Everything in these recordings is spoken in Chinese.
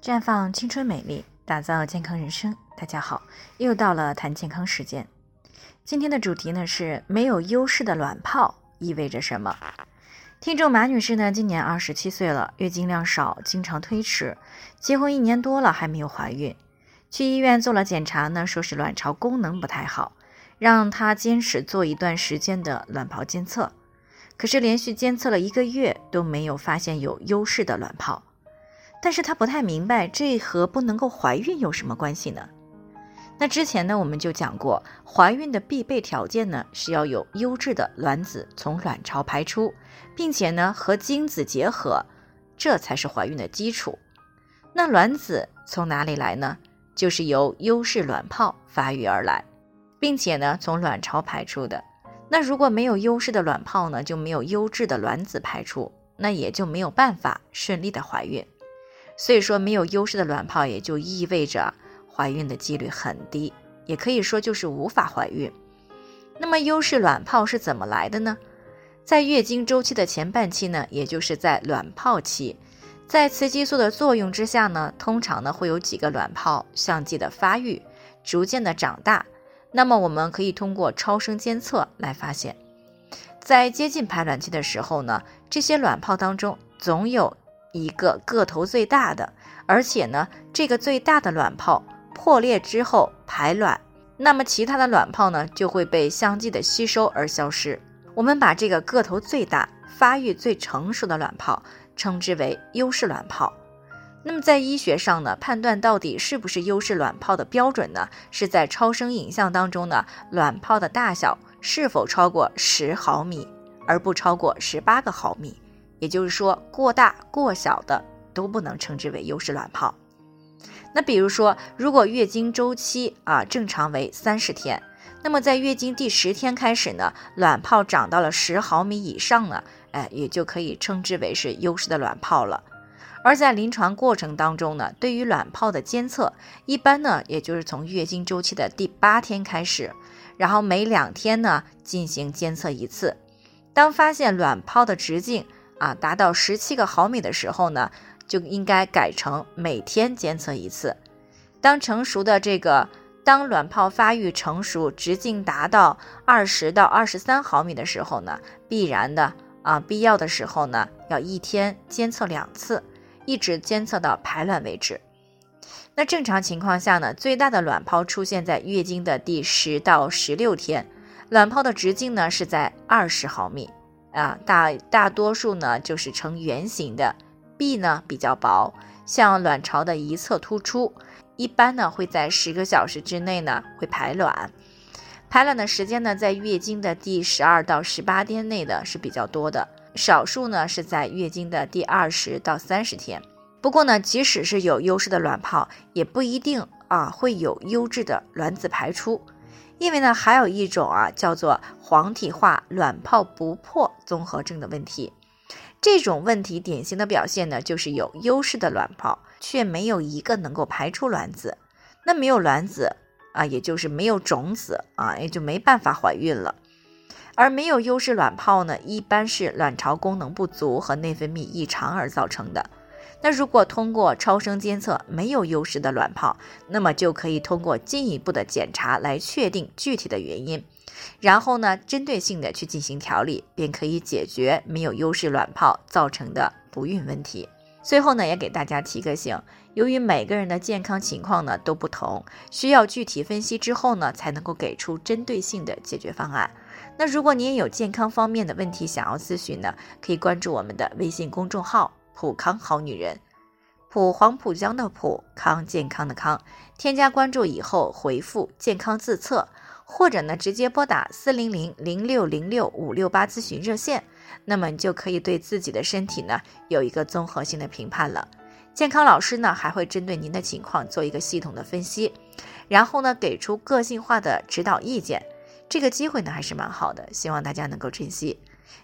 绽放青春美丽，打造健康人生。大家好，又到了谈健康时间。今天的主题呢是没有优势的卵泡意味着什么？听众马女士呢今年二十七岁了，月经量少，经常推迟，结婚一年多了还没有怀孕。去医院做了检查呢，说是卵巢功能不太好，让她坚持做一段时间的卵泡监测。可是连续监测了一个月都没有发现有优势的卵泡，但是她不太明白这和不能够怀孕有什么关系呢？那之前呢，我们就讲过，怀孕的必备条件呢是要有优质的卵子从卵巢排出，并且呢和精子结合，这才是怀孕的基础。那卵子从哪里来呢？就是由优势卵泡发育而来，并且呢从卵巢排出的。那如果没有优势的卵泡呢，就没有优质的卵子排出，那也就没有办法顺利的怀孕。所以说，没有优势的卵泡也就意味着。怀孕的几率很低，也可以说就是无法怀孕。那么优势卵泡是怎么来的呢？在月经周期的前半期呢，也就是在卵泡期，在雌激素的作用之下呢，通常呢会有几个卵泡相继的发育，逐渐的长大。那么我们可以通过超声监测来发现，在接近排卵期的时候呢，这些卵泡当中总有一个个头最大的，而且呢这个最大的卵泡。破裂之后排卵，那么其他的卵泡呢就会被相继的吸收而消失。我们把这个个头最大、发育最成熟的卵泡称之为优势卵泡。那么在医学上呢，判断到底是不是优势卵泡的标准呢，是在超声影像当中呢，卵泡的大小是否超过十毫米，而不超过十八个毫米。也就是说，过大过小的都不能称之为优势卵泡。那比如说，如果月经周期啊正常为三十天，那么在月经第十天开始呢，卵泡长到了十毫米以上呢，哎，也就可以称之为是优势的卵泡了。而在临床过程当中呢，对于卵泡的监测，一般呢，也就是从月经周期的第八天开始，然后每两天呢进行监测一次。当发现卵泡的直径啊达到十七个毫米的时候呢。就应该改成每天监测一次。当成熟的这个，当卵泡发育成熟，直径达到二十到二十三毫米的时候呢，必然的啊，必要的时候呢，要一天监测两次，一直监测到排卵为止。那正常情况下呢，最大的卵泡出现在月经的第十到十六天，卵泡的直径呢是在二十毫米啊，大大多数呢就是呈圆形的。壁呢比较薄，向卵巢的一侧突出，一般呢会在十个小时之内呢会排卵，排卵的时间呢在月经的第十二到十八天内的是比较多的，少数呢是在月经的第二十到三十天。不过呢，即使是有优势的卵泡，也不一定啊会有优质的卵子排出，因为呢还有一种啊叫做黄体化卵泡不破综合症的问题。这种问题典型的表现呢，就是有优势的卵泡，却没有一个能够排出卵子。那没有卵子啊，也就是没有种子啊，也就没办法怀孕了。而没有优势卵泡呢，一般是卵巢功能不足和内分泌异常而造成的。那如果通过超声监测没有优势的卵泡，那么就可以通过进一步的检查来确定具体的原因。然后呢，针对性的去进行调理，便可以解决没有优势卵泡造成的不孕问题。最后呢，也给大家提个醒，由于每个人的健康情况呢都不同，需要具体分析之后呢，才能够给出针对性的解决方案。那如果你也有健康方面的问题想要咨询呢，可以关注我们的微信公众号“普康好女人”，普黄浦江的普康健康的康，添加关注以后回复“健康自测”。或者呢，直接拨打四零零零六零六五六八咨询热线，那么你就可以对自己的身体呢有一个综合性的评判了。健康老师呢还会针对您的情况做一个系统的分析，然后呢给出个性化的指导意见。这个机会呢还是蛮好的，希望大家能够珍惜。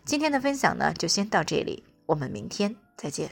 今天的分享呢就先到这里，我们明天再见。